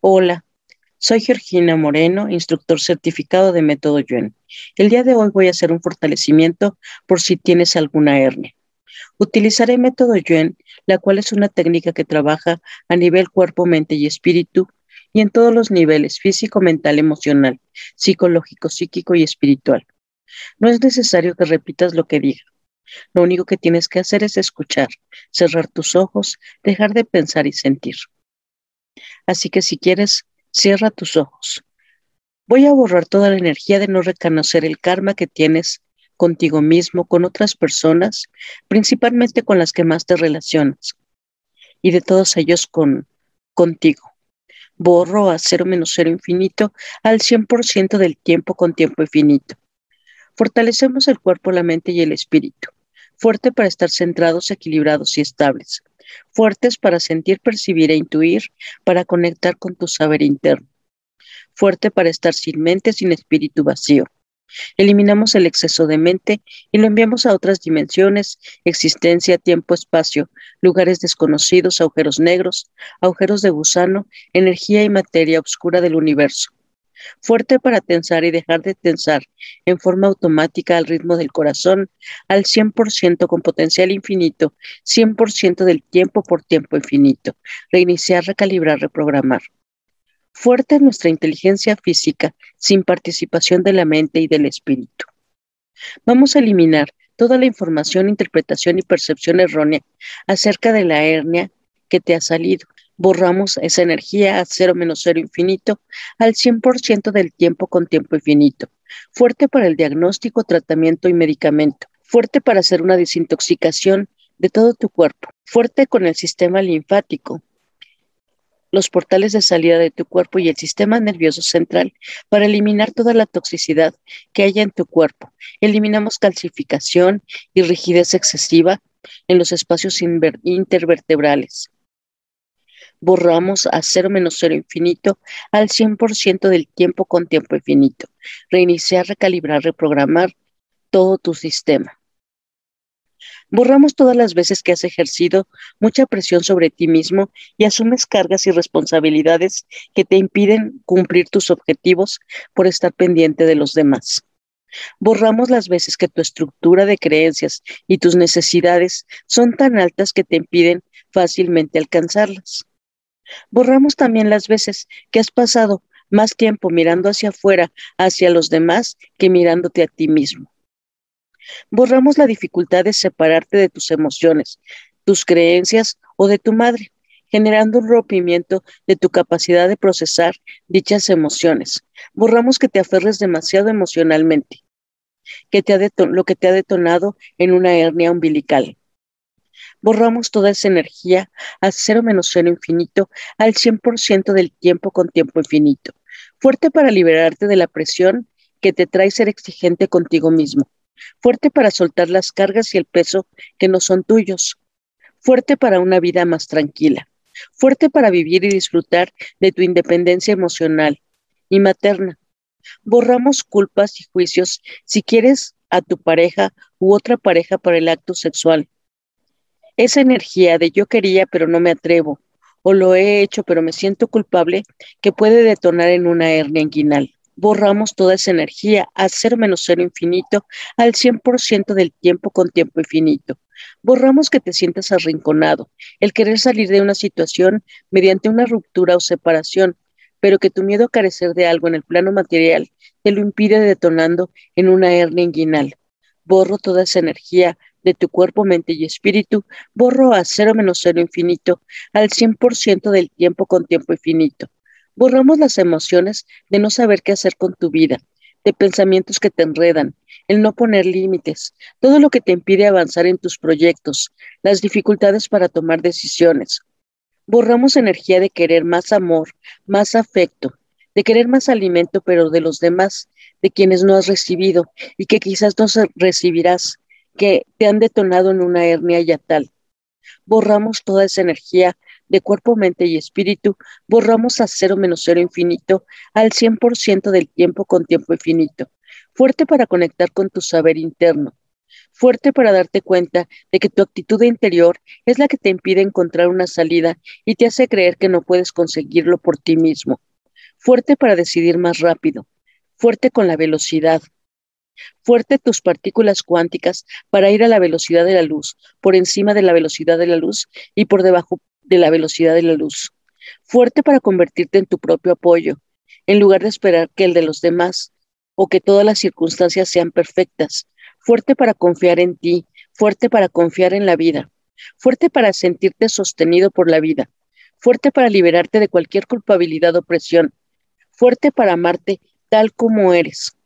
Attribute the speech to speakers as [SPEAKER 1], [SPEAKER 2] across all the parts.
[SPEAKER 1] Hola, soy Georgina Moreno, instructor certificado de método Yuen. El día de hoy voy a hacer un fortalecimiento por si tienes alguna hernia. Utilizaré método Yuen, la cual es una técnica que trabaja a nivel cuerpo, mente y espíritu y en todos los niveles, físico, mental, emocional, psicológico, psíquico y espiritual. No es necesario que repitas lo que diga. Lo único que tienes que hacer es escuchar, cerrar tus ojos, dejar de pensar y sentir. Así que si quieres, cierra tus ojos. Voy a borrar toda la energía de no reconocer el karma que tienes contigo mismo, con otras personas, principalmente con las que más te relacionas, y de todos ellos con contigo. Borro a cero menos cero infinito al 100% del tiempo con tiempo infinito. Fortalecemos el cuerpo, la mente y el espíritu, fuerte para estar centrados, equilibrados y estables fuertes para sentir, percibir e intuir, para conectar con tu saber interno, fuerte para estar sin mente, sin espíritu vacío. Eliminamos el exceso de mente y lo enviamos a otras dimensiones, existencia, tiempo, espacio, lugares desconocidos, agujeros negros, agujeros de gusano, energía y materia oscura del universo fuerte para tensar y dejar de tensar en forma automática al ritmo del corazón, al 100% con potencial infinito, 100% del tiempo por tiempo infinito, reiniciar, recalibrar, reprogramar. Fuerte nuestra inteligencia física, sin participación de la mente y del espíritu. Vamos a eliminar toda la información, interpretación y percepción errónea acerca de la hernia que te ha salido borramos esa energía a cero menos cero infinito al 100% del tiempo con tiempo infinito. Fuerte para el diagnóstico, tratamiento y medicamento. Fuerte para hacer una desintoxicación de todo tu cuerpo. Fuerte con el sistema linfático, los portales de salida de tu cuerpo y el sistema nervioso central para eliminar toda la toxicidad que haya en tu cuerpo. Eliminamos calcificación y rigidez excesiva en los espacios intervertebrales borramos a cero menos cero infinito al 100% del tiempo con tiempo infinito. Reiniciar, recalibrar, reprogramar todo tu sistema. Borramos todas las veces que has ejercido mucha presión sobre ti mismo y asumes cargas y responsabilidades que te impiden cumplir tus objetivos por estar pendiente de los demás. Borramos las veces que tu estructura de creencias y tus necesidades son tan altas que te impiden fácilmente alcanzarlas. Borramos también las veces que has pasado más tiempo mirando hacia afuera, hacia los demás, que mirándote a ti mismo. Borramos la dificultad de separarte de tus emociones, tus creencias o de tu madre, generando un rompimiento de tu capacidad de procesar dichas emociones. Borramos que te aferres demasiado emocionalmente, que te lo que te ha detonado en una hernia umbilical borramos toda esa energía a cero menos cero infinito al 100% del tiempo con tiempo infinito. Fuerte para liberarte de la presión que te trae ser exigente contigo mismo. Fuerte para soltar las cargas y el peso que no son tuyos. Fuerte para una vida más tranquila. Fuerte para vivir y disfrutar de tu independencia emocional y materna. Borramos culpas y juicios si quieres a tu pareja u otra pareja para el acto sexual esa energía de yo quería pero no me atrevo, o lo he hecho pero me siento culpable, que puede detonar en una hernia inguinal. Borramos toda esa energía a cero menos cero infinito al 100% del tiempo con tiempo infinito. Borramos que te sientas arrinconado, el querer salir de una situación mediante una ruptura o separación, pero que tu miedo a carecer de algo en el plano material te lo impide detonando en una hernia inguinal. Borro toda esa energía de tu cuerpo, mente y espíritu, borro a cero menos cero infinito al 100% del tiempo con tiempo infinito. Borramos las emociones de no saber qué hacer con tu vida, de pensamientos que te enredan, el no poner límites, todo lo que te impide avanzar en tus proyectos, las dificultades para tomar decisiones. Borramos energía de querer más amor, más afecto, de querer más alimento, pero de los demás, de quienes no has recibido y que quizás no recibirás, que te han detonado en una hernia yatal. Borramos toda esa energía de cuerpo, mente y espíritu, borramos a cero menos cero infinito al 100% del tiempo con tiempo infinito, fuerte para conectar con tu saber interno, Fuerte para darte cuenta de que tu actitud interior es la que te impide encontrar una salida y te hace creer que no puedes conseguirlo por ti mismo. Fuerte para decidir más rápido. Fuerte con la velocidad. Fuerte tus partículas cuánticas para ir a la velocidad de la luz, por encima de la velocidad de la luz y por debajo de la velocidad de la luz. Fuerte para convertirte en tu propio apoyo, en lugar de esperar que el de los demás o que todas las circunstancias sean perfectas. Fuerte para confiar en ti, fuerte para confiar en la vida, fuerte para sentirte sostenido por la vida, fuerte para liberarte de cualquier culpabilidad o presión, fuerte para amarte tal como eres,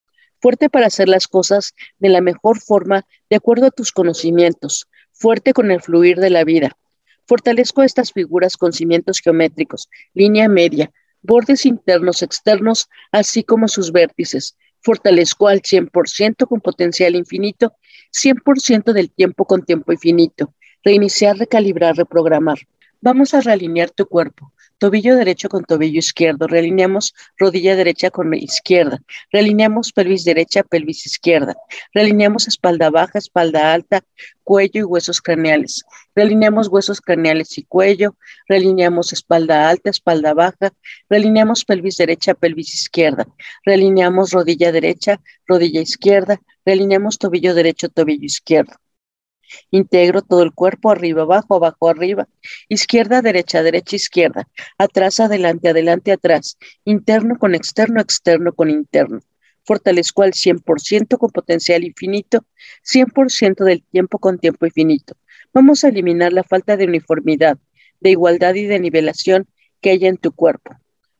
[SPEAKER 1] fuerte para hacer las cosas de la mejor forma de acuerdo a tus conocimientos, fuerte con el fluir de la vida. Fortalezco estas figuras con cimientos geométricos, línea media, bordes internos, externos, así como sus vértices. Fortalezco al 100% con potencial infinito, 100% del tiempo con tiempo infinito. Reiniciar, recalibrar, reprogramar. Vamos a realinear tu cuerpo, tobillo derecho con tobillo izquierdo, realineamos rodilla derecha con izquierda, realineamos pelvis derecha, pelvis izquierda, realineamos espalda baja, espalda alta, cuello y huesos craneales, realineamos huesos craneales y cuello, realineamos espalda alta, espalda baja, realineamos pelvis derecha, pelvis izquierda, realineamos rodilla derecha, rodilla izquierda, realineamos tobillo derecho, tobillo izquierdo. Integro todo el cuerpo arriba, abajo, abajo, arriba, izquierda, derecha, derecha, izquierda, atrás, adelante, adelante, atrás, interno con externo, externo con interno. Fortalezco al 100% con potencial infinito, 100% del tiempo con tiempo infinito. Vamos a eliminar la falta de uniformidad, de igualdad y de nivelación que haya en tu cuerpo.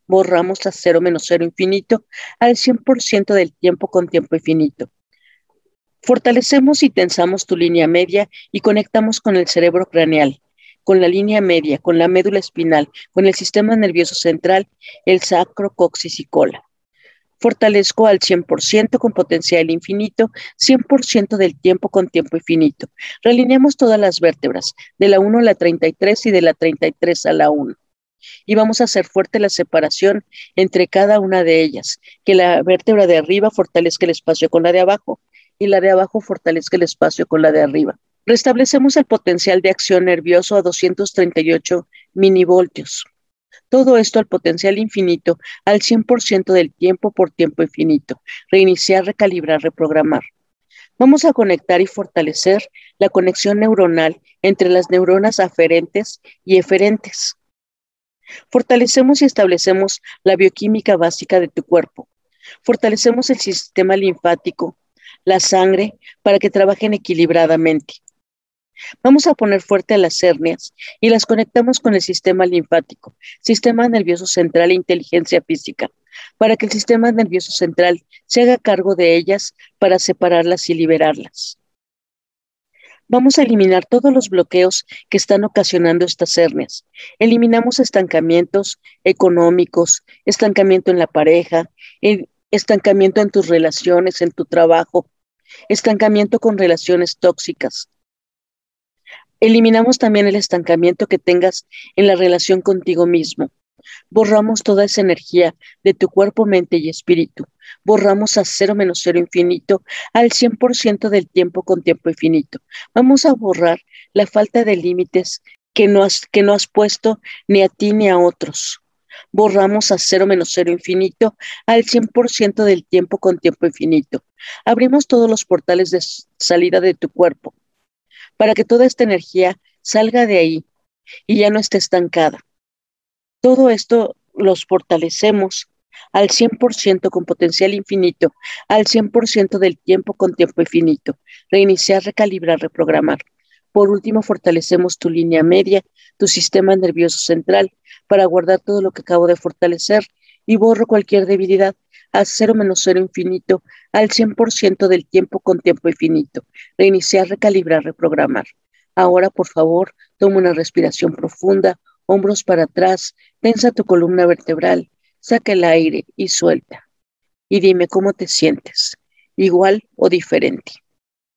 [SPEAKER 1] Borramos a cero menos cero infinito al 100% del tiempo con tiempo infinito. Fortalecemos y tensamos tu línea media y conectamos con el cerebro craneal, con la línea media, con la médula espinal, con el sistema nervioso central, el sacro, coxis y cola. Fortalezco al 100% con potencial infinito, 100% del tiempo con tiempo infinito. Realineamos todas las vértebras, de la 1 a la 33 y de la 33 a la 1 y vamos a hacer fuerte la separación entre cada una de ellas, que la vértebra de arriba fortalezca el espacio con la de abajo y la de abajo fortalezca el espacio con la de arriba. Restablecemos el potencial de acción nervioso a 238 minivoltios. Todo esto al potencial infinito, al 100% del tiempo por tiempo infinito. Reiniciar, recalibrar, reprogramar. Vamos a conectar y fortalecer la conexión neuronal entre las neuronas aferentes y eferentes. Fortalecemos y establecemos la bioquímica básica de tu cuerpo. Fortalecemos el sistema linfático, la sangre para que trabajen equilibradamente. Vamos a poner fuerte a las hernias y las conectamos con el sistema linfático, sistema nervioso central e inteligencia física, para que el sistema nervioso central se haga cargo de ellas para separarlas y liberarlas. Vamos a eliminar todos los bloqueos que están ocasionando estas hernias. Eliminamos estancamientos económicos, estancamiento en la pareja, estancamiento en tus relaciones, en tu trabajo, estancamiento con relaciones tóxicas. Eliminamos también el estancamiento que tengas en la relación contigo mismo. Borramos toda esa energía de tu cuerpo, mente y espíritu. Borramos a cero menos cero infinito al 100% del tiempo con tiempo infinito. Vamos a borrar la falta de límites que no has, que no has puesto ni a ti ni a otros borramos a cero menos cero infinito al 100% del tiempo con tiempo infinito. Abrimos todos los portales de salida de tu cuerpo para que toda esta energía salga de ahí y ya no esté estancada. Todo esto los fortalecemos al 100% con potencial infinito, al 100% del tiempo con tiempo infinito. Reiniciar, recalibrar, reprogramar. Por último, fortalecemos tu línea media, tu sistema nervioso central, para guardar todo lo que acabo de fortalecer y borro cualquier debilidad a cero menos cero infinito al 100% del tiempo con tiempo infinito. Reiniciar, recalibrar, reprogramar. Ahora, por favor, toma una respiración profunda, hombros para atrás, tensa tu columna vertebral, saca el aire y suelta. Y dime cómo te sientes, igual o diferente.